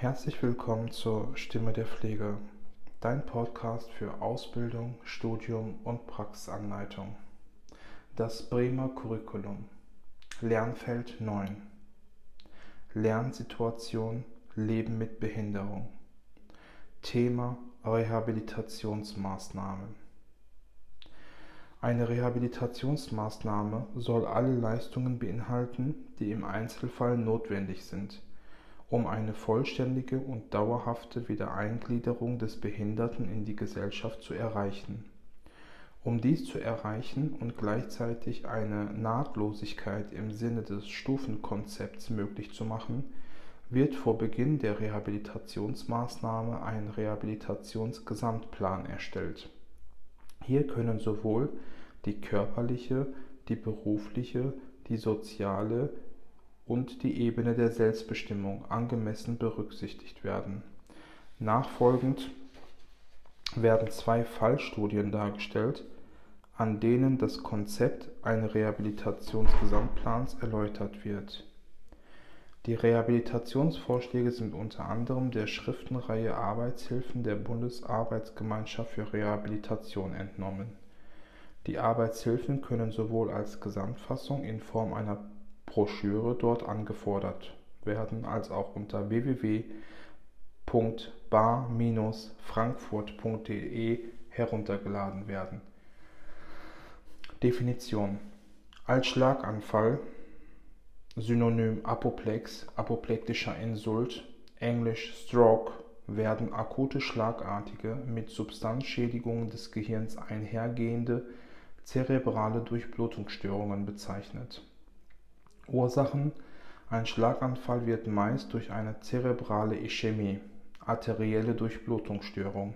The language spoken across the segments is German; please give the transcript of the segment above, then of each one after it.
Herzlich willkommen zur Stimme der Pflege, dein Podcast für Ausbildung, Studium und Praxisanleitung. Das Bremer Curriculum. Lernfeld 9. Lernsituation Leben mit Behinderung. Thema Rehabilitationsmaßnahmen. Eine Rehabilitationsmaßnahme soll alle Leistungen beinhalten, die im Einzelfall notwendig sind um eine vollständige und dauerhafte Wiedereingliederung des Behinderten in die Gesellschaft zu erreichen. Um dies zu erreichen und gleichzeitig eine Nahtlosigkeit im Sinne des Stufenkonzepts möglich zu machen, wird vor Beginn der Rehabilitationsmaßnahme ein Rehabilitationsgesamtplan erstellt. Hier können sowohl die körperliche, die berufliche, die soziale, und die Ebene der Selbstbestimmung angemessen berücksichtigt werden. Nachfolgend werden zwei Fallstudien dargestellt, an denen das Konzept eines Rehabilitationsgesamtplans erläutert wird. Die Rehabilitationsvorschläge sind unter anderem der Schriftenreihe Arbeitshilfen der Bundesarbeitsgemeinschaft für Rehabilitation entnommen. Die Arbeitshilfen können sowohl als Gesamtfassung in Form einer Broschüre dort angefordert werden, als auch unter www.bar-frankfurt.de heruntergeladen werden. Definition als Schlaganfall Synonym Apoplex, apoplektischer Insult, englisch Stroke, werden akute schlagartige, mit Substanzschädigungen des Gehirns einhergehende zerebrale Durchblutungsstörungen bezeichnet Ursachen Ein Schlaganfall wird meist durch eine zerebrale Ischämie (arterielle Durchblutungsstörung)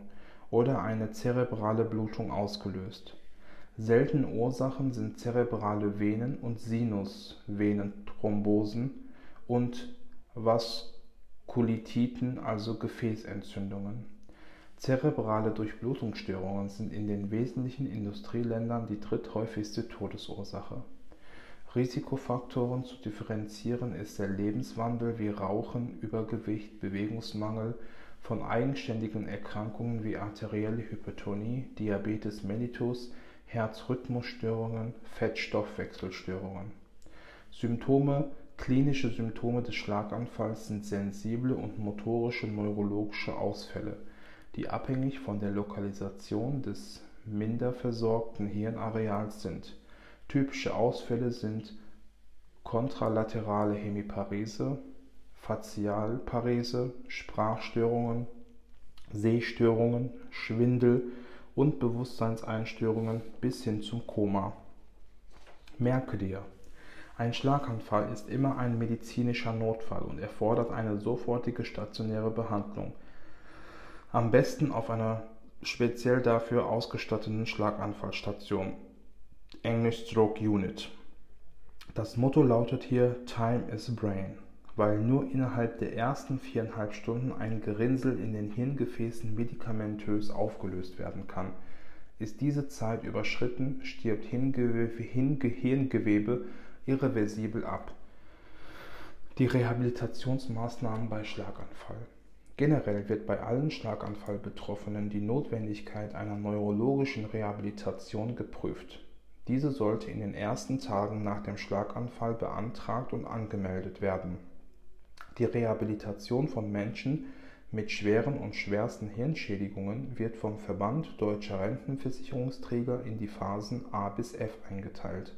oder eine zerebrale Blutung ausgelöst. Seltene Ursachen sind zerebrale Venen- und Sinusvenenthrombosen und Vaskulitiken also Gefäßentzündungen. Zerebrale Durchblutungsstörungen sind in den westlichen Industrieländern die dritthäufigste Todesursache Risikofaktoren zu differenzieren ist der Lebenswandel wie Rauchen, Übergewicht, Bewegungsmangel von eigenständigen Erkrankungen wie arterielle Hypertonie, Diabetes mellitus, Herzrhythmusstörungen, Fettstoffwechselstörungen. Symptome Klinische Symptome des Schlaganfalls sind sensible und motorische neurologische Ausfälle, die abhängig von der Lokalisation des minderversorgten Hirnareals sind Typische Ausfälle sind kontralaterale Hemiparese, Fazialparese, Sprachstörungen, Sehstörungen, Schwindel und Bewusstseinseinstörungen bis hin zum Koma. Merke dir, ein Schlaganfall ist immer ein medizinischer Notfall und erfordert eine sofortige stationäre Behandlung. Am besten auf einer speziell dafür ausgestatteten Schlaganfallstation. English Stroke Unit. Das Motto lautet hier Time is Brain, weil nur innerhalb der ersten viereinhalb Stunden ein Gerinnsel in den Hirngefäßen medikamentös aufgelöst werden kann. Ist diese Zeit überschritten, stirbt Hirngewebe irreversibel ab. Die Rehabilitationsmaßnahmen bei Schlaganfall. Generell wird bei allen Schlaganfallbetroffenen die Notwendigkeit einer neurologischen Rehabilitation geprüft. Diese sollte in den ersten Tagen nach dem Schlaganfall beantragt und angemeldet werden. Die Rehabilitation von Menschen mit schweren und schwersten Hirnschädigungen wird vom Verband Deutscher Rentenversicherungsträger in die Phasen A bis F eingeteilt.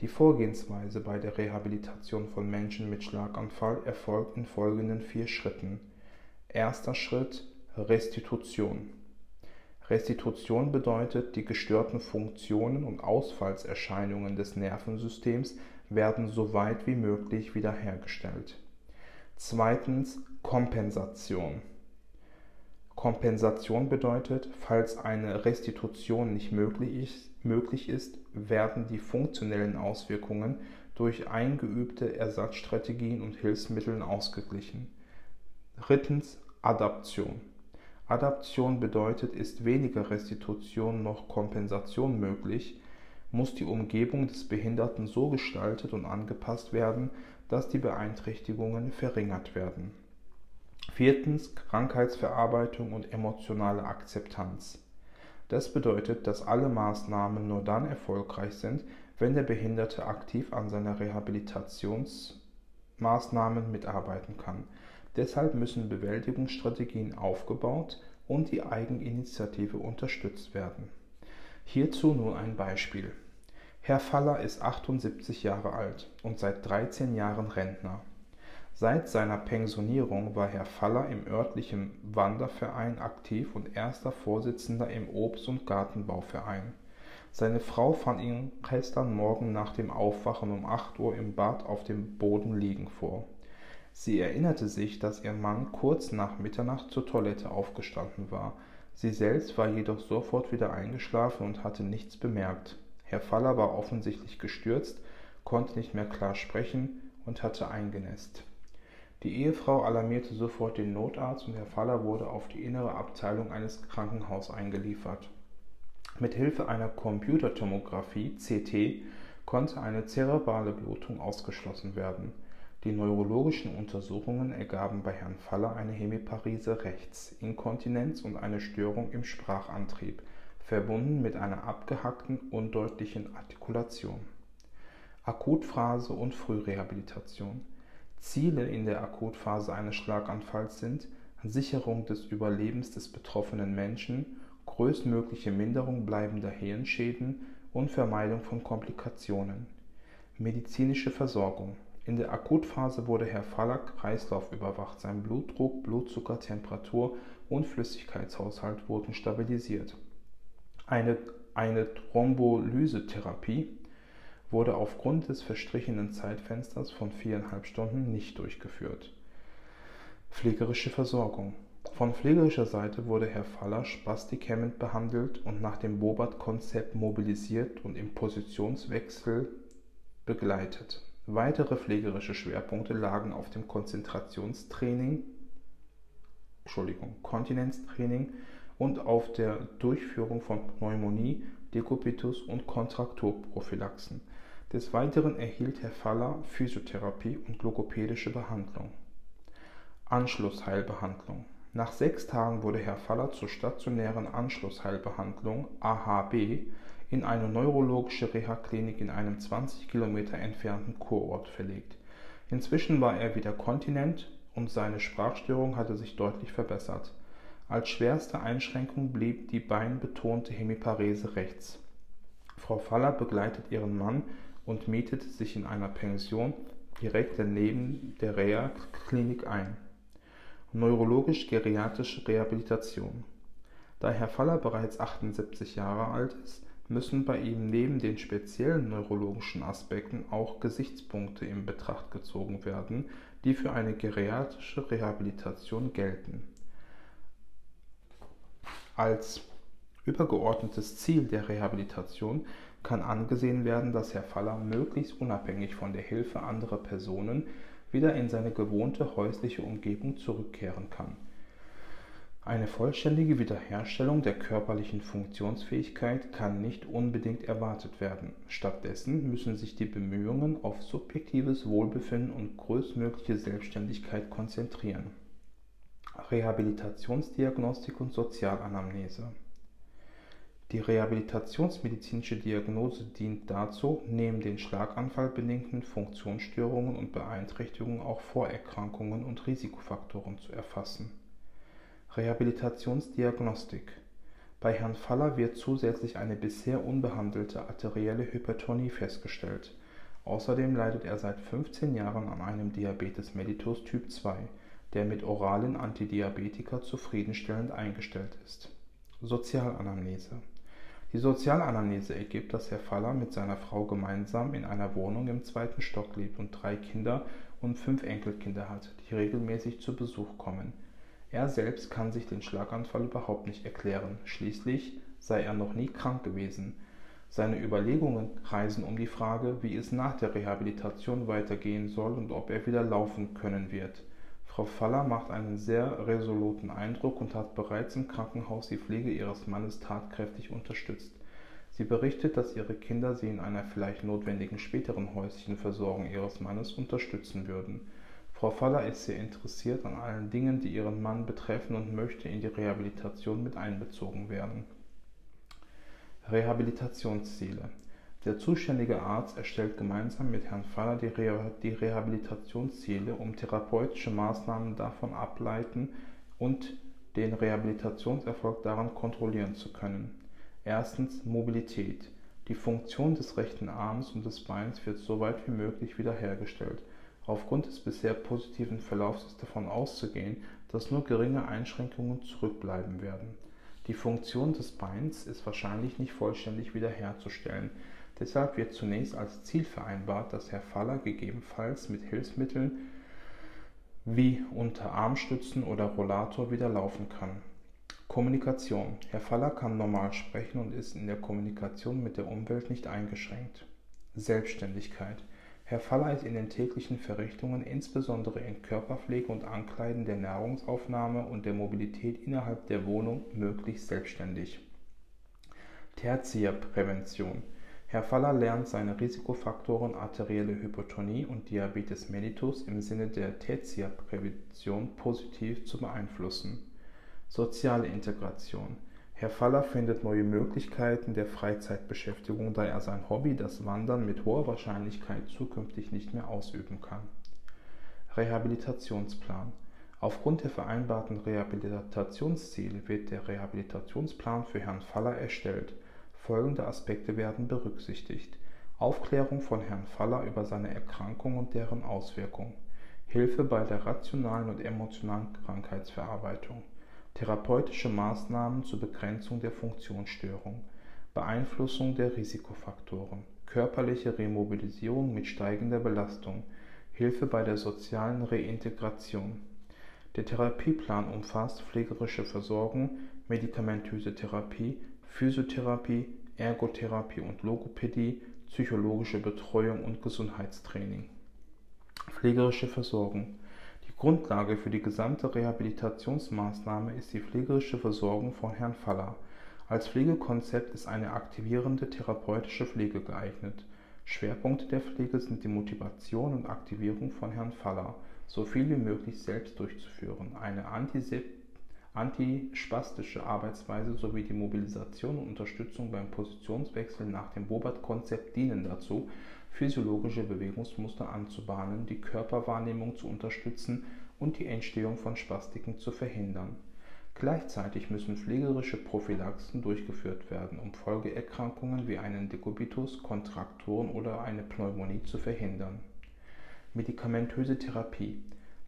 Die Vorgehensweise bei der Rehabilitation von Menschen mit Schlaganfall erfolgt in folgenden vier Schritten. Erster Schritt Restitution Restitution bedeutet, die gestörten Funktionen und Ausfallserscheinungen des Nervensystems werden so weit wie möglich wiederhergestellt. Zweitens Kompensation. Kompensation bedeutet, falls eine Restitution nicht möglich ist, werden die funktionellen Auswirkungen durch eingeübte Ersatzstrategien und Hilfsmittel ausgeglichen. Drittens Adaption. Adaption bedeutet, ist weniger Restitution noch Kompensation möglich, muss die Umgebung des Behinderten so gestaltet und angepasst werden, dass die Beeinträchtigungen verringert werden. Viertens Krankheitsverarbeitung und emotionale Akzeptanz. Das bedeutet, dass alle Maßnahmen nur dann erfolgreich sind, wenn der Behinderte aktiv an seiner Rehabilitationsmaßnahmen mitarbeiten kann. Deshalb müssen Bewältigungsstrategien aufgebaut und die Eigeninitiative unterstützt werden. Hierzu nun ein Beispiel. Herr Faller ist 78 Jahre alt und seit 13 Jahren Rentner. Seit seiner Pensionierung war Herr Faller im örtlichen Wanderverein aktiv und erster Vorsitzender im Obst- und Gartenbauverein. Seine Frau fand ihn gestern Morgen nach dem Aufwachen um 8 Uhr im Bad auf dem Boden liegen vor. Sie erinnerte sich, dass ihr Mann kurz nach Mitternacht zur Toilette aufgestanden war. Sie selbst war jedoch sofort wieder eingeschlafen und hatte nichts bemerkt. Herr Faller war offensichtlich gestürzt, konnte nicht mehr klar sprechen und hatte eingenässt. Die Ehefrau alarmierte sofort den Notarzt und Herr Faller wurde auf die innere Abteilung eines Krankenhauses eingeliefert. Mit Hilfe einer Computertomographie (CT) konnte eine zerebrale Blutung ausgeschlossen werden. Die neurologischen Untersuchungen ergaben bei Herrn Faller eine Hemiparese rechts, Inkontinenz und eine Störung im Sprachantrieb verbunden mit einer abgehackten, undeutlichen Artikulation. Akutphase und Frührehabilitation Ziele in der Akutphase eines Schlaganfalls sind Sicherung des Überlebens des betroffenen Menschen, größtmögliche Minderung bleibender Hirnschäden und Vermeidung von Komplikationen. Medizinische Versorgung In der Akutphase wurde Herr Faller kreislaufüberwacht, sein Blutdruck, Blutzucker, Temperatur und Flüssigkeitshaushalt wurden stabilisiert eine, eine Thrombolysetherapie wurde aufgrund des verstrichenen Zeitfensters von viereinhalb Stunden nicht durchgeführt. Pflegerische Versorgung Von pflegerischer Seite wurde Herr Faller spastikemmend behandelt und nach dem Bobat-Konzept mobilisiert und im Positionswechsel begleitet. Weitere pflegerische Schwerpunkte lagen auf dem Konzentrationstraining, Entschuldigung, Kontinenztraining und auf der Durchführung von Pneumonie, Dekubitus und Kontrakturprophylaxen. Des Weiteren erhielt Herr Faller Physiotherapie und logopädische Behandlung. Anschlussheilbehandlung Nach sechs Tagen wurde Herr Faller zur stationären Anschlussheilbehandlung AHB in eine neurologische Reha-Klinik in einem 20 Kilometer entfernten Kurort verlegt. Inzwischen war er wieder kontinent und seine Sprachstörung hatte sich deutlich verbessert. Als schwerste Einschränkung blieb die beinbetonte Hemiparese rechts. Frau Faller begleitet ihren Mann und mietet sich in einer Pension direkt daneben der Reha-Klinik ein. Neurologisch-geriatrische Rehabilitation Da Herr Faller bereits 78 Jahre alt ist, müssen bei ihm neben den speziellen neurologischen Aspekten auch Gesichtspunkte in Betracht gezogen werden, die für eine geriatrische Rehabilitation gelten als übergeordnetes Ziel der Rehabilitation kann angesehen werden, dass Herr Faller möglichst unabhängig von der Hilfe anderer Personen wieder in seine gewohnte häusliche Umgebung zurückkehren kann. Eine vollständige Wiederherstellung der körperlichen Funktionsfähigkeit kann nicht unbedingt erwartet werden. Stattdessen müssen sich die Bemühungen auf subjektives Wohlbefinden und größtmögliche Selbstständigkeit konzentrieren Rehabilitationsdiagnostik und Sozialanamnese Die rehabilitationsmedizinische Diagnose dient dazu, neben den schlaganfallbedingten Funktionsstörungen und Beeinträchtigungen auch Vorerkrankungen und Risikofaktoren zu erfassen. Rehabilitationsdiagnostik Bei Herrn Faller wird zusätzlich eine bisher unbehandelte arterielle Hypertonie festgestellt. Außerdem leidet er seit 15 Jahren an einem Diabetes mellitus Typ 2 der mit oralen Antidiabetika zufriedenstellend eingestellt ist. Sozialanamnese Die Sozialanamnese ergibt, dass Herr Faller mit seiner Frau gemeinsam in einer Wohnung im zweiten Stock lebt und drei Kinder und fünf Enkelkinder hat, die regelmäßig zu Besuch kommen. Er selbst kann sich den Schlaganfall überhaupt nicht erklären, schließlich sei er noch nie krank gewesen. Seine Überlegungen kreisen um die Frage, wie es nach der Rehabilitation weitergehen soll und ob er wieder laufen können wird. Frau Faller macht einen sehr resoluten Eindruck und hat bereits im Krankenhaus die Pflege ihres Mannes tatkräftig unterstützt. Sie berichtet, dass ihre Kinder sie in einer vielleicht notwendigen späteren häuslichen Versorgung ihres Mannes unterstützen würden. Frau Faller ist sehr interessiert an allen Dingen, die ihren Mann betreffen und möchte in die Rehabilitation mit einbezogen werden. Rehabilitationsziele. Der zuständige Arzt erstellt gemeinsam mit Herrn Faller die, Re die Rehabilitationsziele, um therapeutische Maßnahmen davon ableiten und den Rehabilitationserfolg daran kontrollieren zu können. Erstens Mobilität. Die Funktion des rechten Arms und des Beins wird so weit wie möglich wiederhergestellt. Aufgrund des bisher positiven Verlaufs ist davon auszugehen, dass nur geringe Einschränkungen zurückbleiben werden. Die Funktion des Beins ist wahrscheinlich nicht vollständig wiederherzustellen. Deshalb wird zunächst als Ziel vereinbart, dass Herr Faller gegebenenfalls mit Hilfsmitteln wie unter Armstützen oder Rollator wieder laufen kann. Kommunikation. Herr Faller kann normal sprechen und ist in der Kommunikation mit der Umwelt nicht eingeschränkt. Selbstständigkeit. Herr Faller ist in den täglichen Verrichtungen, insbesondere in Körperpflege und Ankleiden der Nahrungsaufnahme und der Mobilität innerhalb der Wohnung, möglichst selbstständig. Tertiärprävention. Herr Faller lernt seine Risikofaktoren arterielle Hypertonie und Diabetes mellitus im Sinne der Tertiärprävention positiv zu beeinflussen. Soziale Integration. Herr Faller findet neue Möglichkeiten der Freizeitbeschäftigung, da er sein Hobby, das Wandern, mit hoher Wahrscheinlichkeit zukünftig nicht mehr ausüben kann. Rehabilitationsplan. Aufgrund der vereinbarten Rehabilitationsziele wird der Rehabilitationsplan für Herrn Faller erstellt. Folgende Aspekte werden berücksichtigt. Aufklärung von Herrn Faller über seine Erkrankung und deren Auswirkungen. Hilfe bei der rationalen und emotionalen Krankheitsverarbeitung. Therapeutische Maßnahmen zur Begrenzung der Funktionsstörung. Beeinflussung der Risikofaktoren. Körperliche Remobilisierung mit steigender Belastung. Hilfe bei der sozialen Reintegration. Der Therapieplan umfasst pflegerische Versorgung, medikamentöse Therapie, Physiotherapie, Ergotherapie und Logopädie, psychologische Betreuung und Gesundheitstraining. Pflegerische Versorgung. Grundlage für die gesamte Rehabilitationsmaßnahme ist die pflegerische Versorgung von Herrn Faller. Als Pflegekonzept ist eine aktivierende therapeutische Pflege geeignet. Schwerpunkte der Pflege sind die Motivation und Aktivierung von Herrn Faller, so viel wie möglich selbst durchzuführen, eine antispastische Arbeitsweise sowie die Mobilisation und Unterstützung beim Positionswechsel nach dem Bobat-Konzept dienen dazu, physiologische Bewegungsmuster anzubahnen, die Körperwahrnehmung zu unterstützen und die Entstehung von Spastiken zu verhindern. Gleichzeitig müssen pflegerische Prophylaxen durchgeführt werden, um Folgeerkrankungen wie einen Dekubitus, Kontrakturen oder eine Pneumonie zu verhindern. Medikamentöse Therapie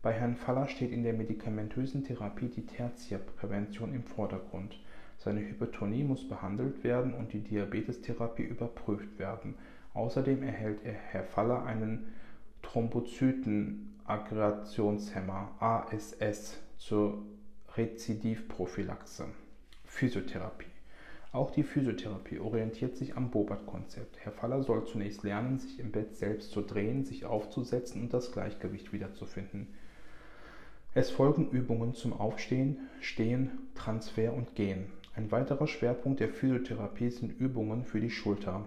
bei Herrn Faller steht in der medikamentösen Therapie die Tertiärprävention im Vordergrund. Seine Hypertonie muss behandelt werden und die Diabetestherapie überprüft werden. Außerdem erhält Herr Faller einen Thrombozytenaggregationshemmer ASS zur Rezidivprophylaxe. Physiotherapie. Auch die Physiotherapie orientiert sich am Bobat-Konzept. Herr Faller soll zunächst lernen, sich im Bett selbst zu drehen, sich aufzusetzen und das Gleichgewicht wiederzufinden. Es folgen Übungen zum Aufstehen, Stehen, Transfer und Gehen. Ein weiterer Schwerpunkt der Physiotherapie sind Übungen für die Schulter,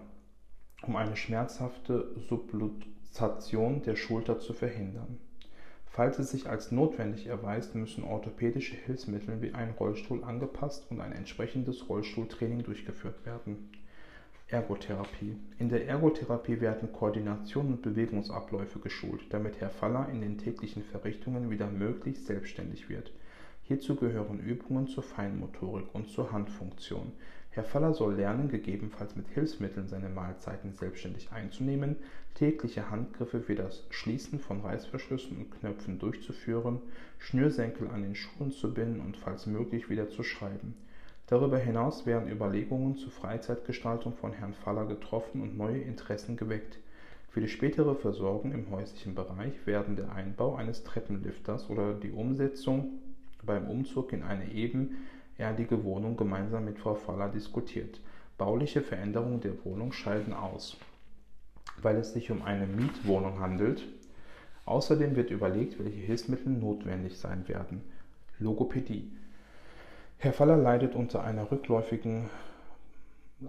um eine schmerzhafte Subluxation der Schulter zu verhindern. Falls es sich als notwendig erweist, müssen orthopädische Hilfsmittel wie ein Rollstuhl angepasst und ein entsprechendes Rollstuhltraining durchgeführt werden. Ergotherapie. In der Ergotherapie werden Koordination und Bewegungsabläufe geschult, damit Herr Faller in den täglichen Verrichtungen wieder möglichst selbstständig wird. Hierzu gehören Übungen zur Feinmotorik und zur Handfunktion. Herr Faller soll lernen, gegebenenfalls mit Hilfsmitteln seine Mahlzeiten selbstständig einzunehmen, tägliche Handgriffe wie das Schließen von Reißverschlüssen und Knöpfen durchzuführen, Schnürsenkel an den Schuhen zu binden und falls möglich wieder zu schreiben. Darüber hinaus werden Überlegungen zur Freizeitgestaltung von Herrn Faller getroffen und neue Interessen geweckt. Für die spätere Versorgung im häuslichen Bereich werden der Einbau eines Treppenlifters oder die Umsetzung beim Umzug in eine ebenerdige Wohnung gemeinsam mit Frau Faller diskutiert. Bauliche Veränderungen der Wohnung scheiden aus, weil es sich um eine Mietwohnung handelt. Außerdem wird überlegt, welche Hilfsmittel notwendig sein werden. Logopädie. Herr Faller leidet unter einer rückläufigen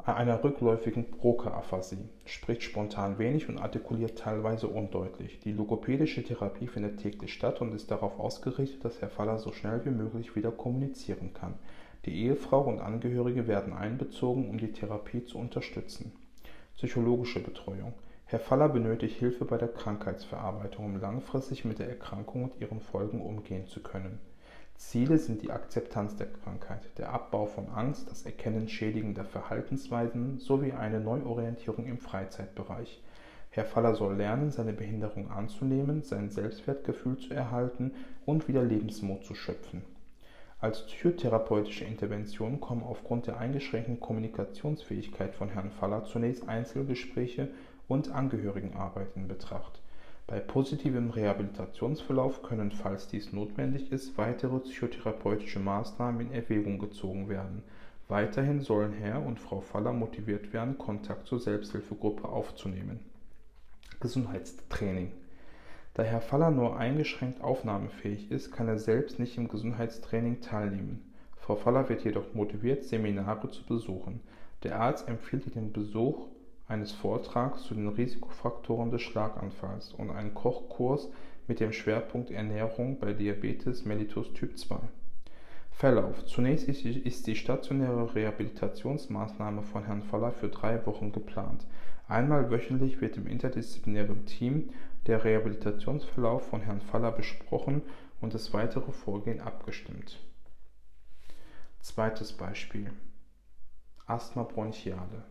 einer rückläufigen Broca-Aphasie, spricht spontan wenig und artikuliert teilweise undeutlich. Die logopädische Therapie findet täglich statt und ist darauf ausgerichtet, dass Herr Faller so schnell wie möglich wieder kommunizieren kann. Die Ehefrau und Angehörige werden einbezogen, um die Therapie zu unterstützen. Psychologische Betreuung. Herr Faller benötigt Hilfe bei der Krankheitsverarbeitung, um langfristig mit der Erkrankung und ihren Folgen umgehen zu können. Ziele sind die Akzeptanz der Krankheit, der Abbau von Angst, das Erkennen schädigender Verhaltensweisen sowie eine Neuorientierung im Freizeitbereich. Herr Faller soll lernen, seine Behinderung anzunehmen, sein Selbstwertgefühl zu erhalten und wieder Lebensmut zu schöpfen. Als psychotherapeutische Intervention kommen aufgrund der eingeschränkten Kommunikationsfähigkeit von Herrn Faller zunächst Einzelgespräche und Angehörigenarbeit in Betracht. Bei positivem Rehabilitationsverlauf können, falls dies notwendig ist, weitere psychotherapeutische Maßnahmen in Erwägung gezogen werden. Weiterhin sollen Herr und Frau Faller motiviert werden, Kontakt zur Selbsthilfegruppe aufzunehmen. Gesundheitstraining. Da Herr Faller nur eingeschränkt aufnahmefähig ist, kann er selbst nicht im Gesundheitstraining teilnehmen. Frau Faller wird jedoch motiviert, Seminare zu besuchen. Der Arzt empfiehlt den Besuch eines Vortrags zu den Risikofaktoren des Schlaganfalls und einen Kochkurs mit dem Schwerpunkt Ernährung bei Diabetes mellitus Typ 2. Verlauf. Zunächst ist die stationäre Rehabilitationsmaßnahme von Herrn Faller für drei Wochen geplant. Einmal wöchentlich wird im interdisziplinären Team der Rehabilitationsverlauf von Herrn Faller besprochen und das weitere Vorgehen abgestimmt. Zweites Beispiel. Asthma bronchiale.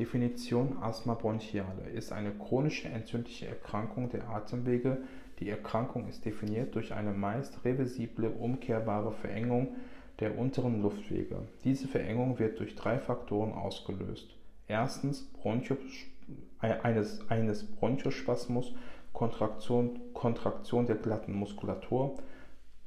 Definition Asthma bronchiale ist eine chronische entzündliche Erkrankung der Atemwege. Die Erkrankung ist definiert durch eine meist reversible, umkehrbare Verengung der unteren Luftwege. Diese Verengung wird durch drei Faktoren ausgelöst. Erstens Bronchio, eines, eines Bronchospasmus, Kontraktion, Kontraktion der glatten Muskulatur.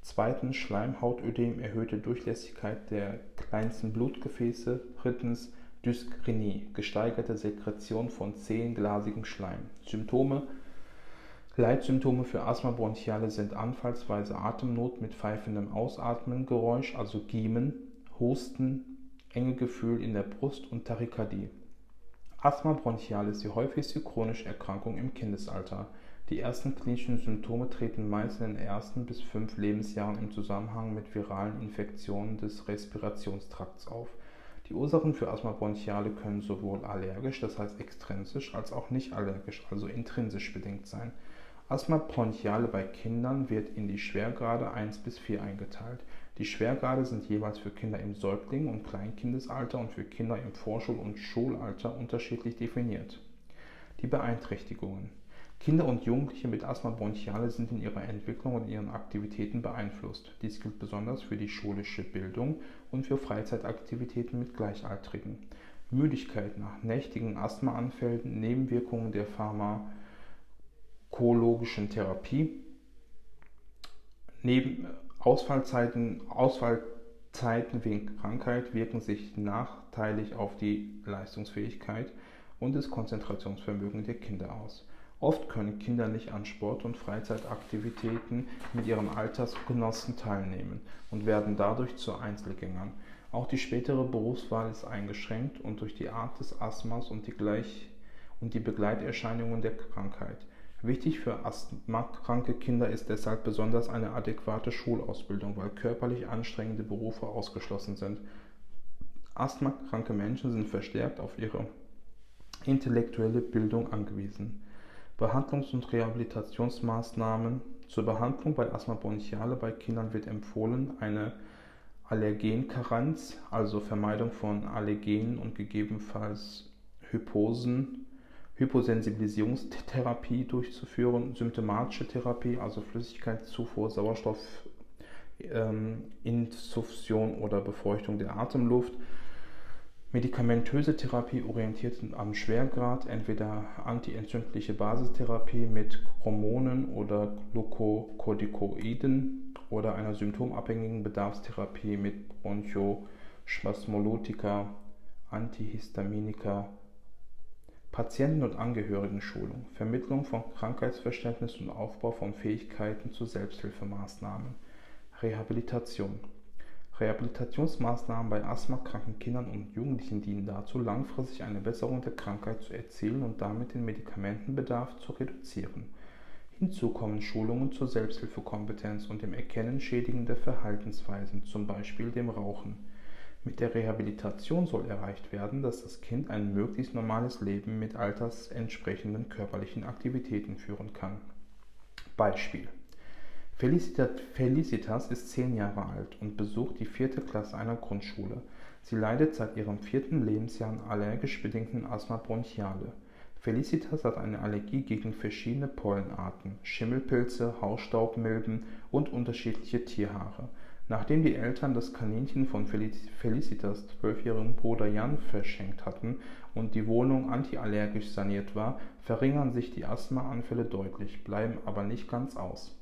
Zweitens Schleimhautödem, erhöhte Durchlässigkeit der kleinsten Blutgefäße. Drittens Dyskrenie, gesteigerte Sekretion von zähnglasigem Schleim. Symptome Leitsymptome für Asthma bronchiale sind anfallsweise Atemnot mit pfeifendem Ausatmen, Geräusch, also Giemen, Husten, enge Gefühl in der Brust und Tachykardie. Asthma bronchiale ist die häufigste chronische Erkrankung im Kindesalter. Die ersten klinischen Symptome treten meist in den ersten bis fünf Lebensjahren im Zusammenhang mit viralen Infektionen des Respirationstrakts auf. Die Ursachen für Asthma bronchiale können sowohl allergisch, das heißt extrinsisch, als auch nicht allergisch, also intrinsisch bedingt sein. Asthma bronchiale bei Kindern wird in die Schwergrade 1 bis 4 eingeteilt. Die Schwergrade sind jeweils für Kinder im Säugling- und Kleinkindesalter und für Kinder im Vorschul- und Schulalter unterschiedlich definiert. Die Beeinträchtigungen Kinder und Jugendliche mit Asthma bronchiale sind in ihrer Entwicklung und ihren Aktivitäten beeinflusst. Dies gilt besonders für die schulische Bildung und für Freizeitaktivitäten mit Gleichaltrigen. Müdigkeit nach nächtigen Asthmaanfällen, Nebenwirkungen der pharmakologischen Therapie, neben Ausfallzeiten, Ausfallzeiten wegen Krankheit wirken sich nachteilig auf die Leistungsfähigkeit und das Konzentrationsvermögen der Kinder aus. Oft können Kinder nicht an Sport- und Freizeitaktivitäten mit ihren Altersgenossen teilnehmen und werden dadurch zu Einzelgängern. Auch die spätere Berufswahl ist eingeschränkt und durch die Art des Asthmas und die, Gleich und die Begleiterscheinungen der Krankheit. Wichtig für asthmakranke Kinder ist deshalb besonders eine adäquate Schulausbildung, weil körperlich anstrengende Berufe ausgeschlossen sind. Asthmakranke Menschen sind verstärkt auf ihre intellektuelle Bildung angewiesen. Behandlungs- und Rehabilitationsmaßnahmen zur Behandlung bei Asthma bronchiale bei Kindern wird empfohlen eine Allergenkarenz, also Vermeidung von Allergenen und gegebenenfalls Hyposen, Hyposensibilisierungstherapie durchzuführen, symptomatische Therapie, also Flüssigkeitszufuhr, Sauerstoffinsufftion ähm, oder Befeuchtung der Atemluft, Medikamentöse Therapie orientiert am Schwergrad, entweder antientzündliche Basistherapie mit Hormonen oder Glukokortikoiden oder einer symptomabhängigen Bedarfstherapie mit Bronchospasmolytika, Antihistaminika, Patienten- und Angehörigenschulung, Vermittlung von Krankheitsverständnis und Aufbau von Fähigkeiten zu Selbsthilfemaßnahmen, Rehabilitation Rehabilitationsmaßnahmen bei asthmakranken Kindern und Jugendlichen dienen dazu, langfristig eine Besserung der Krankheit zu erzielen und damit den Medikamentenbedarf zu reduzieren. Hinzu kommen Schulungen zur Selbsthilfekompetenz und dem Erkennen schädigender Verhaltensweisen, zum Beispiel dem Rauchen. Mit der Rehabilitation soll erreicht werden, dass das Kind ein möglichst normales Leben mit altersentsprechenden körperlichen Aktivitäten führen kann. Beispiel Felicitas ist zehn Jahre alt und besucht die vierte Klasse einer Grundschule. Sie leidet seit ihrem vierten Lebensjahr an allergisch bedingten Asthma bronchiale. Felicitas hat eine Allergie gegen verschiedene Pollenarten, Schimmelpilze, Hausstaubmilben und unterschiedliche Tierhaare. Nachdem die Eltern das Kaninchen von Felicitas zwölfjährigen Bruder Jan verschenkt hatten und die Wohnung antiallergisch saniert war, verringern sich die Asthmaanfälle deutlich, bleiben aber nicht ganz aus.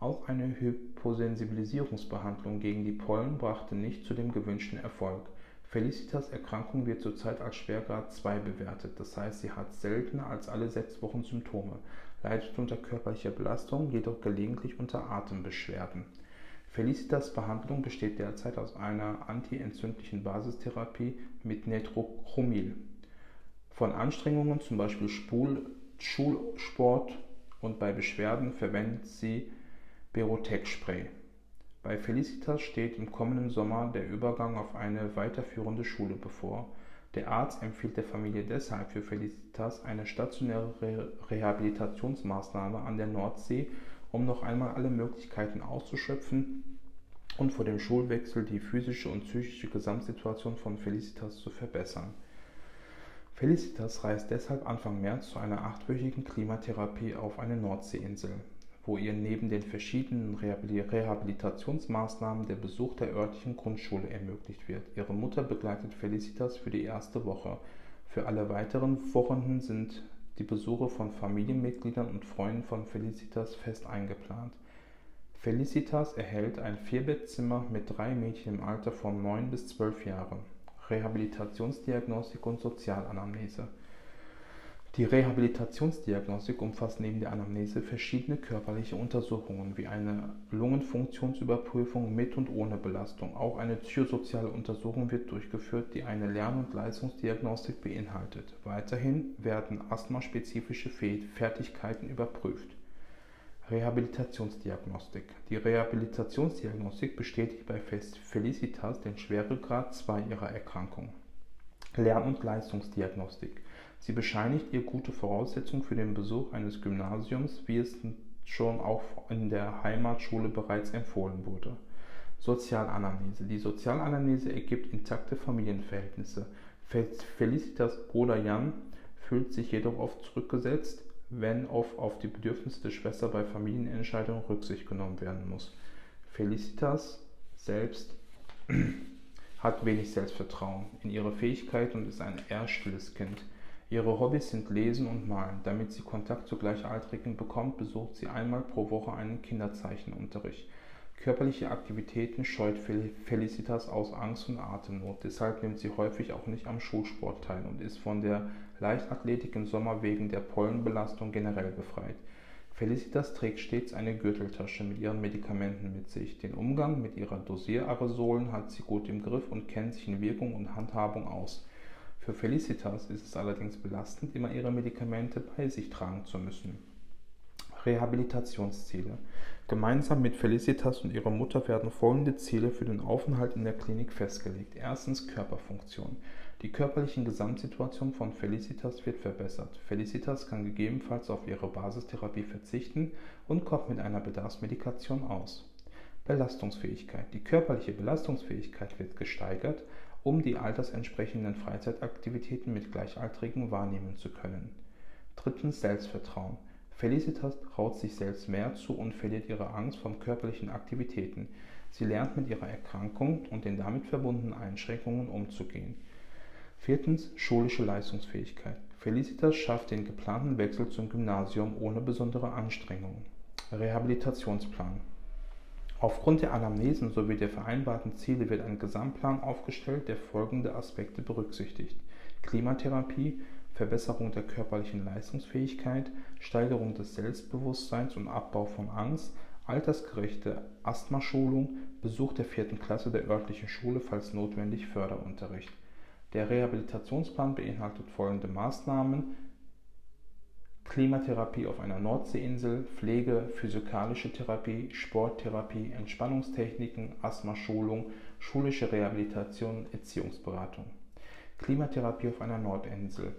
Auch eine Hyposensibilisierungsbehandlung gegen die Pollen brachte nicht zu dem gewünschten Erfolg. Felicitas Erkrankung wird zurzeit als Schwergrad 2 bewertet, das heißt, sie hat seltener als alle sechs Wochen Symptome, leidet unter körperlicher Belastung, jedoch gelegentlich unter Atembeschwerden. Felicitas Behandlung besteht derzeit aus einer antientzündlichen Basistherapie mit Netrochromil. Von Anstrengungen, zum Beispiel Schulsport und bei Beschwerden verwendet sie Berotec-Spray. Bei Felicitas steht im kommenden Sommer der Übergang auf eine weiterführende Schule bevor. Der Arzt empfiehlt der Familie deshalb für Felicitas eine stationäre Rehabilitationsmaßnahme an der Nordsee, um noch einmal alle Möglichkeiten auszuschöpfen und vor dem Schulwechsel die physische und psychische Gesamtsituation von Felicitas zu verbessern. Felicitas reist deshalb Anfang März zu einer achtwöchigen Klimatherapie auf eine Nordseeinsel wo ihr neben den verschiedenen Rehabilitationsmaßnahmen der Besuch der örtlichen Grundschule ermöglicht wird. Ihre Mutter begleitet Felicitas für die erste Woche. Für alle weiteren Wochen sind die Besuche von Familienmitgliedern und Freunden von Felicitas fest eingeplant. Felicitas erhält ein Vierbettzimmer mit drei Mädchen im Alter von 9 bis 12 Jahren. Rehabilitationsdiagnostik und Sozialanamnese. Die Rehabilitationsdiagnostik umfasst neben der Anamnese verschiedene körperliche Untersuchungen wie eine Lungenfunktionsüberprüfung mit und ohne Belastung. Auch eine psychosoziale Untersuchung wird durchgeführt, die eine Lern- und Leistungsdiagnostik beinhaltet. Weiterhin werden asthmaspezifische Fertigkeiten überprüft. Rehabilitationsdiagnostik. Die Rehabilitationsdiagnostik bestätigt bei Felicitas den Schweregrad 2 ihrer Erkrankung. Lern- und Leistungsdiagnostik. Sie bescheinigt ihr gute Voraussetzungen für den Besuch eines Gymnasiums, wie es schon auch in der Heimatschule bereits empfohlen wurde. Sozialanamnese. Die Sozialanamnese ergibt intakte Familienverhältnisse. Felicitas Bruder Jan fühlt sich jedoch oft zurückgesetzt, wenn auf, auf die Bedürfnisse der Schwester bei Familienentscheidungen Rücksicht genommen werden muss. Felicitas selbst hat wenig Selbstvertrauen in ihre Fähigkeit und ist ein eher stilles Kind. Ihre Hobbys sind Lesen und Malen. Damit sie Kontakt zu Gleichaltrigen bekommt, besucht sie einmal pro Woche einen Kinderzeichenunterricht. Körperliche Aktivitäten scheut Felicitas aus Angst und Atemnot. Deshalb nimmt sie häufig auch nicht am Schulsport teil und ist von der Leichtathletik im Sommer wegen der Pollenbelastung generell befreit. Felicitas trägt stets eine Gürteltasche mit ihren Medikamenten mit sich. Den Umgang mit ihrer Dosieraerosolen hat sie gut im Griff und kennt sich in Wirkung und Handhabung aus. Für Felicitas ist es allerdings belastend, immer ihre Medikamente bei sich tragen zu müssen. Rehabilitationsziele. Gemeinsam mit Felicitas und ihrer Mutter werden folgende Ziele für den Aufenthalt in der Klinik festgelegt. Erstens Körperfunktion. Die körperliche Gesamtsituation von Felicitas wird verbessert. Felicitas kann gegebenenfalls auf ihre Basistherapie verzichten und kommt mit einer Bedarfsmedikation aus. Belastungsfähigkeit. Die körperliche Belastungsfähigkeit wird gesteigert um die altersentsprechenden Freizeitaktivitäten mit Gleichaltrigen wahrnehmen zu können. Drittens Selbstvertrauen. Felicitas traut sich selbst mehr zu und verliert ihre Angst vor körperlichen Aktivitäten. Sie lernt mit ihrer Erkrankung und den damit verbundenen Einschränkungen umzugehen. Viertens schulische Leistungsfähigkeit. Felicitas schafft den geplanten Wechsel zum Gymnasium ohne besondere Anstrengungen. Rehabilitationsplan. Aufgrund der Anamnesen sowie der vereinbarten Ziele wird ein Gesamtplan aufgestellt, der folgende Aspekte berücksichtigt: Klimatherapie, Verbesserung der körperlichen Leistungsfähigkeit, Steigerung des Selbstbewusstseins und Abbau von Angst, altersgerechte Asthmaschulung, Besuch der vierten Klasse der örtlichen Schule, falls notwendig Förderunterricht. Der Rehabilitationsplan beinhaltet folgende Maßnahmen: Klimatherapie auf einer Nordseeinsel, Pflege, physikalische Therapie, Sporttherapie, Entspannungstechniken, Asthmaschulung, schulische Rehabilitation, Erziehungsberatung. Klimatherapie auf einer Nordinsel.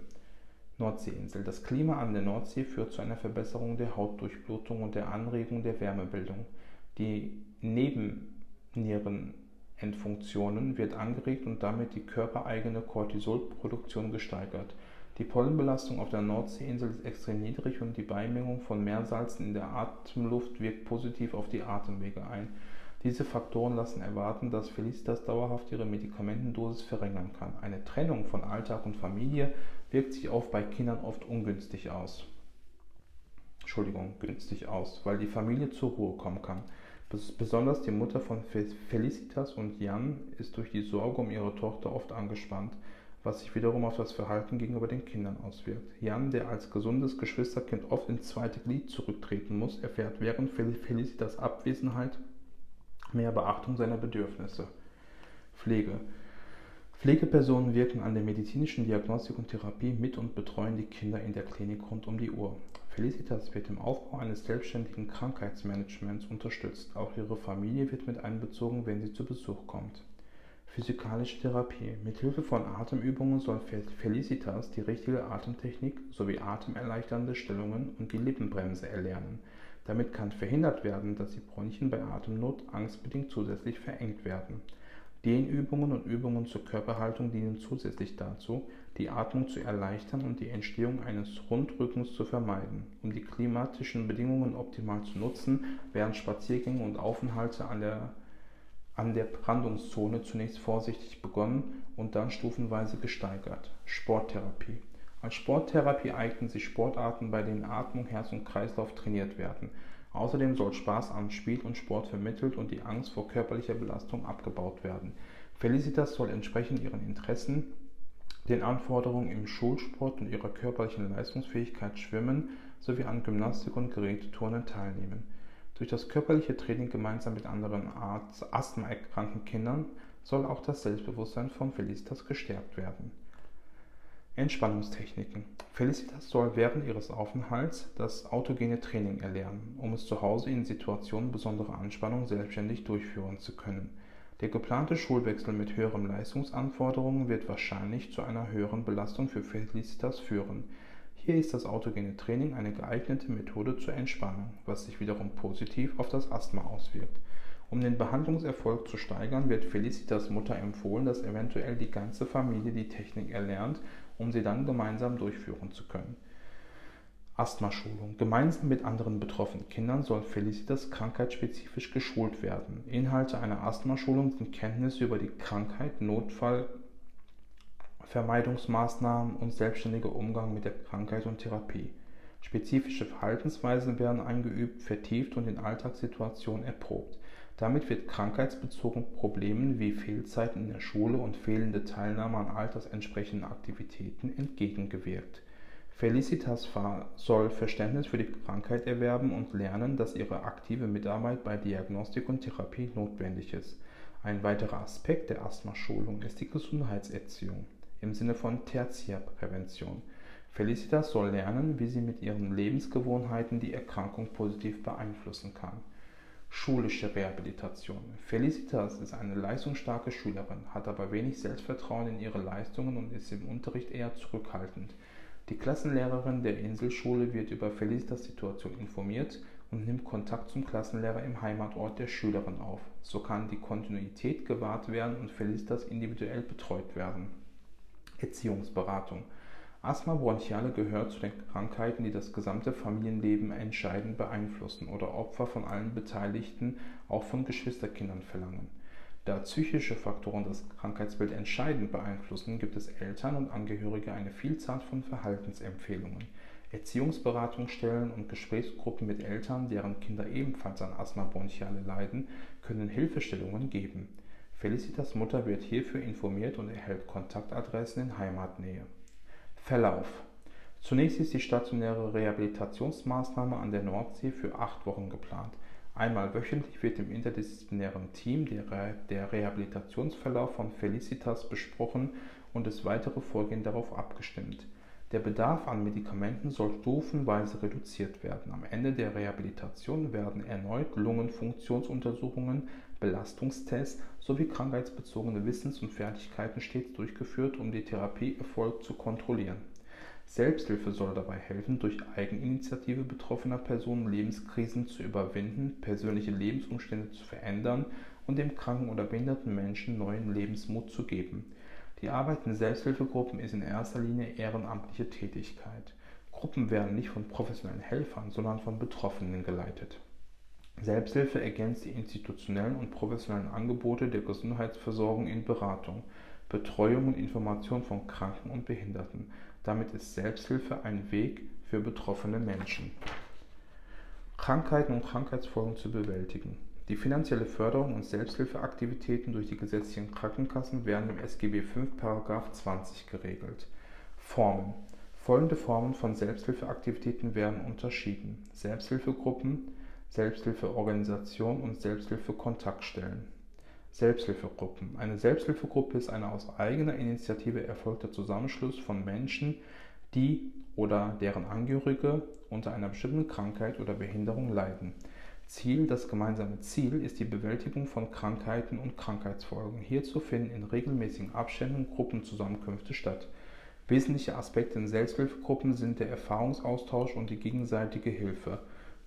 Nordseeinsel. Das Klima an der Nordsee führt zu einer Verbesserung der Hautdurchblutung und der Anregung der Wärmebildung. Die Nebennierenendfunktionen wird angeregt und damit die körpereigene Cortisolproduktion gesteigert. Die Pollenbelastung auf der Nordseeinsel ist extrem niedrig und die Beimengung von Meersalzen in der Atemluft wirkt positiv auf die Atemwege ein. Diese Faktoren lassen erwarten, dass Felicitas dauerhaft ihre Medikamentendosis verringern kann. Eine Trennung von Alltag und Familie wirkt sich auch bei Kindern oft ungünstig aus. Entschuldigung, günstig aus, weil die Familie zur Ruhe kommen kann. Besonders die Mutter von Felicitas und Jan ist durch die Sorge um ihre Tochter oft angespannt, was sich wiederum auf das Verhalten gegenüber den Kindern auswirkt. Jan, der als gesundes Geschwisterkind oft ins zweite Glied zurücktreten muss, erfährt während Felicitas Abwesenheit mehr Beachtung seiner Bedürfnisse. Pflege. Pflegepersonen wirken an der medizinischen Diagnostik und Therapie mit und betreuen die Kinder in der Klinik rund um die Uhr. Felicitas wird im Aufbau eines selbstständigen Krankheitsmanagements unterstützt. Auch ihre Familie wird mit einbezogen, wenn sie zu Besuch kommt. Physikalische Therapie. Mit Hilfe von Atemübungen soll Felicitas die richtige Atemtechnik sowie atemerleichternde Stellungen und die Lippenbremse erlernen. Damit kann verhindert werden, dass die Bronchien bei Atemnot angstbedingt zusätzlich verengt werden. Dehnübungen und Übungen zur Körperhaltung dienen zusätzlich dazu, die Atmung zu erleichtern und die Entstehung eines Rundrückens zu vermeiden. Um die klimatischen Bedingungen optimal zu nutzen, werden Spaziergänge und Aufenthalte an der, an der Brandungszone zunächst vorsichtig begonnen und dann stufenweise gesteigert. Sporttherapie. Als Sporttherapie eignen sich Sportarten, bei denen Atmung, Herz und Kreislauf trainiert werden. Außerdem soll Spaß am Spiel und Sport vermittelt und die Angst vor körperlicher Belastung abgebaut werden. Felicitas soll entsprechend ihren Interessen, den Anforderungen im Schulsport und ihrer körperlichen Leistungsfähigkeit schwimmen sowie an Gymnastik und Geräteturnen teilnehmen. Durch das körperliche Training gemeinsam mit anderen asthmaerkrankten Kindern soll auch das Selbstbewusstsein von Felicitas gestärkt werden. Entspannungstechniken. Felicitas soll während ihres Aufenthalts das autogene Training erlernen, um es zu Hause in Situationen besonderer Anspannung selbstständig durchführen zu können. Der geplante Schulwechsel mit höheren Leistungsanforderungen wird wahrscheinlich zu einer höheren Belastung für Felicitas führen. Hier ist das autogene Training eine geeignete Methode zur Entspannung, was sich wiederum positiv auf das Asthma auswirkt. Um den Behandlungserfolg zu steigern, wird Felicitas Mutter empfohlen, dass eventuell die ganze Familie die Technik erlernt um sie dann gemeinsam durchführen zu können. Asthmaschulung. Gemeinsam mit anderen betroffenen Kindern soll Felicitas krankheitsspezifisch geschult werden. Inhalte einer Asthmaschulung sind Kenntnisse über die Krankheit, Notfallvermeidungsmaßnahmen und selbstständiger Umgang mit der Krankheit und Therapie. Spezifische Verhaltensweisen werden eingeübt, vertieft und in Alltagssituationen erprobt. Damit wird krankheitsbezogenen Problemen wie Fehlzeiten in der Schule und fehlende Teilnahme an altersentsprechenden Aktivitäten entgegengewirkt. Felicitas soll Verständnis für die Krankheit erwerben und lernen, dass ihre aktive Mitarbeit bei Diagnostik und Therapie notwendig ist. Ein weiterer Aspekt der Asthmaschulung ist die Gesundheitserziehung im Sinne von Tertiärprävention. Felicitas soll lernen, wie sie mit ihren Lebensgewohnheiten die Erkrankung positiv beeinflussen kann. Schulische Rehabilitation. Felicitas ist eine leistungsstarke Schülerin, hat aber wenig Selbstvertrauen in ihre Leistungen und ist im Unterricht eher zurückhaltend. Die Klassenlehrerin der Inselschule wird über Felicitas Situation informiert und nimmt Kontakt zum Klassenlehrer im Heimatort der Schülerin auf. So kann die Kontinuität gewahrt werden und Felicitas individuell betreut werden. Erziehungsberatung. Asthma bronchiale gehört zu den Krankheiten, die das gesamte Familienleben entscheidend beeinflussen oder Opfer von allen Beteiligten, auch von Geschwisterkindern verlangen. Da psychische Faktoren das Krankheitsbild entscheidend beeinflussen, gibt es Eltern und Angehörige eine Vielzahl von Verhaltensempfehlungen. Erziehungsberatungsstellen und Gesprächsgruppen mit Eltern, deren Kinder ebenfalls an Asthma bronchiale leiden, können Hilfestellungen geben. Felicitas Mutter wird hierfür informiert und erhält Kontaktadressen in Heimatnähe. Verlauf. Zunächst ist die stationäre Rehabilitationsmaßnahme an der Nordsee für acht Wochen geplant. Einmal wöchentlich wird im interdisziplinären Team der, der Rehabilitationsverlauf von Felicitas besprochen und das weitere Vorgehen darauf abgestimmt. Der Bedarf an Medikamenten soll stufenweise reduziert werden. Am Ende der Rehabilitation werden erneut Lungenfunktionsuntersuchungen, Belastungstests sowie krankheitsbezogene Wissens- und Fertigkeiten stets durchgeführt, um die Therapieerfolg zu kontrollieren. Selbsthilfe soll dabei helfen, durch Eigeninitiative betroffener Personen Lebenskrisen zu überwinden, persönliche Lebensumstände zu verändern und dem kranken oder behinderten Menschen neuen Lebensmut zu geben. Die Arbeit in Selbsthilfegruppen ist in erster Linie ehrenamtliche Tätigkeit. Gruppen werden nicht von professionellen Helfern, sondern von Betroffenen geleitet. Selbsthilfe ergänzt die institutionellen und professionellen Angebote der Gesundheitsversorgung in Beratung, Betreuung und Information von Kranken und Behinderten. Damit ist Selbsthilfe ein Weg für betroffene Menschen. Krankheiten und Krankheitsfolgen zu bewältigen. Die finanzielle Förderung und Selbsthilfeaktivitäten durch die gesetzlichen Krankenkassen werden im SGB V § 20 geregelt. Formen Folgende Formen von Selbsthilfeaktivitäten werden unterschieden: Selbsthilfegruppen, Selbsthilfeorganisation und Selbsthilfekontaktstellen. Selbsthilfegruppen Eine Selbsthilfegruppe ist ein aus eigener Initiative erfolgter Zusammenschluss von Menschen, die oder deren Angehörige unter einer bestimmten Krankheit oder Behinderung leiden Ziel Das gemeinsame Ziel ist die Bewältigung von Krankheiten und Krankheitsfolgen. Hierzu finden in regelmäßigen Abständen Gruppenzusammenkünfte statt. Wesentliche Aspekte in Selbsthilfegruppen sind der Erfahrungsaustausch und die gegenseitige Hilfe.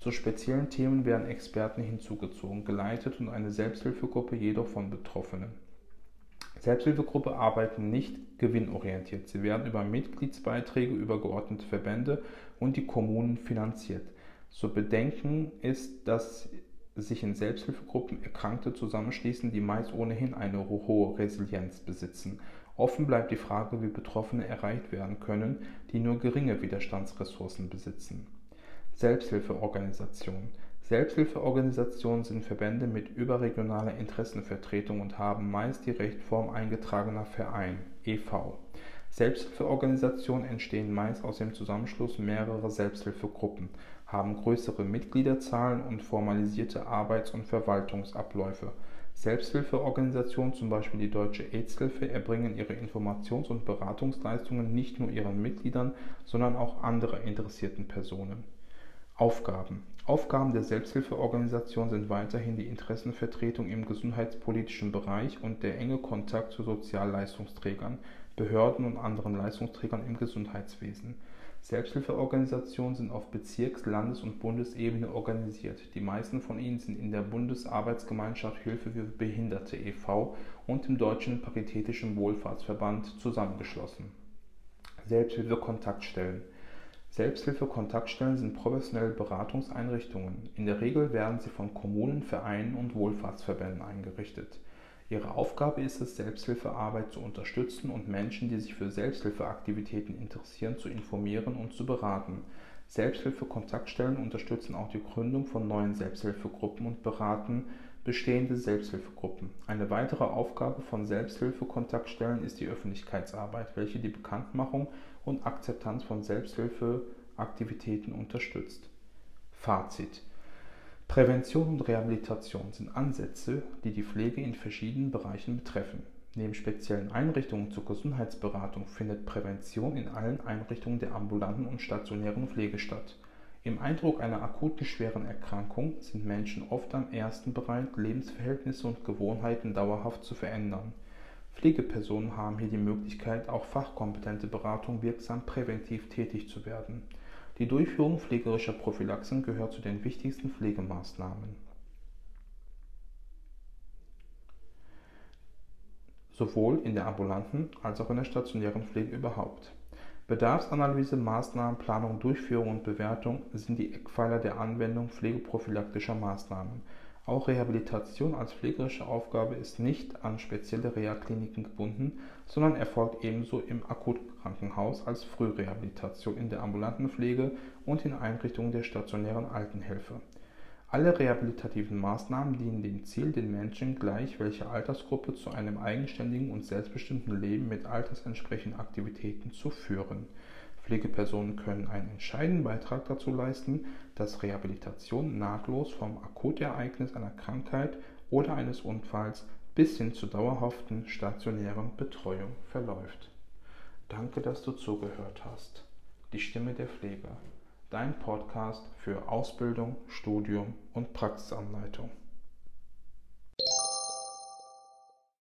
Zu speziellen Themen werden Experten hinzugezogen, geleitet und eine Selbsthilfegruppe jedoch von Betroffenen. Selbsthilfegruppe arbeiten nicht gewinnorientiert. Sie werden über Mitgliedsbeiträge übergeordnete Verbände und die Kommunen finanziert. Zu bedenken ist, dass sich in Selbsthilfegruppen Erkrankte zusammenschließen, die meist ohnehin eine hohe Resilienz besitzen. Offen bleibt die Frage, wie Betroffene erreicht werden können, die nur geringe Widerstandsressourcen besitzen. Selbsthilfeorganisationen. Selbsthilfeorganisationen sind Verbände mit überregionaler Interessenvertretung und haben meist die Rechtsform eingetragener Verein (e.V.). Selbsthilfeorganisationen entstehen meist aus dem Zusammenschluss mehrerer Selbsthilfegruppen haben größere Mitgliederzahlen und formalisierte Arbeits- und Verwaltungsabläufe. Selbsthilfeorganisationen, zum Beispiel die Deutsche AIDS-Hilfe, erbringen ihre Informations- und Beratungsleistungen nicht nur ihren Mitgliedern, sondern auch anderen interessierten Personen. Aufgaben Aufgaben der Selbsthilfeorganisation sind weiterhin die Interessenvertretung im gesundheitspolitischen Bereich und der enge Kontakt zu Sozialleistungsträgern, Behörden und anderen Leistungsträgern im Gesundheitswesen. Selbsthilfeorganisationen sind auf Bezirks-, Landes- und Bundesebene organisiert. Die meisten von ihnen sind in der Bundesarbeitsgemeinschaft Hilfe für Behinderte e.V. und im Deutschen Paritätischen Wohlfahrtsverband zusammengeschlossen. Selbsthilfe-Kontaktstellen Selbsthilfe-Kontaktstellen sind professionelle Beratungseinrichtungen. In der Regel werden sie von Kommunen, Vereinen und Wohlfahrtsverbänden eingerichtet Ihre Aufgabe ist es, Selbsthilfearbeit zu unterstützen und Menschen, die sich für Selbsthilfeaktivitäten interessieren, zu informieren und zu beraten. Selbsthilfe-Kontaktstellen unterstützen auch die Gründung von neuen Selbsthilfegruppen und beraten bestehende Selbsthilfegruppen. Eine weitere Aufgabe von Selbsthilfe-Kontaktstellen ist die Öffentlichkeitsarbeit, welche die Bekanntmachung und Akzeptanz von Selbsthilfeaktivitäten unterstützt. Fazit Prävention und Rehabilitation sind Ansätze, die die Pflege in verschiedenen Bereichen betreffen. Neben speziellen Einrichtungen zur Gesundheitsberatung findet Prävention in allen Einrichtungen der ambulanten und stationären Pflege statt. Im Eindruck einer akuten schweren Erkrankung sind Menschen oft am ersten bereit, Lebensverhältnisse und Gewohnheiten dauerhaft zu verändern. Pflegepersonen haben hier die Möglichkeit, auch fachkompetente Beratung wirksam präventiv tätig zu werden. Die Durchführung pflegerischer Prophylaxen gehört zu den wichtigsten Pflegemaßnahmen. sowohl in der ambulanten als auch in der stationären Pflege überhaupt. Bedarfsanalyse, Maßnahmenplanung, Durchführung und Bewertung sind die Eckpfeiler der Anwendung pflegeprophylaktischer Maßnahmen. Auch Rehabilitation als pflegerische Aufgabe ist nicht an spezielle Reha-Kliniken gebunden, sondern erfolgt ebenso im Akutkrankenhaus als Frührehabilitation in der ambulanten Pflege und in Einrichtungen der stationären Altenhilfe. Alle rehabilitativen Maßnahmen dienen dem Ziel, den Menschen gleich welcher Altersgruppe zu einem eigenständigen und selbstbestimmten Leben mit altersentsprechenden Aktivitäten zu führen Pflegepersonen können einen entscheidenden Beitrag dazu leisten, dass Rehabilitation nahtlos vom Akutereignis einer Krankheit oder eines Unfalls bis hin zur dauerhaften stationären Betreuung verläuft. Danke, dass du zugehört hast. Die Stimme der Pflege. Dein Podcast für Ausbildung, Studium und Praxisanleitung.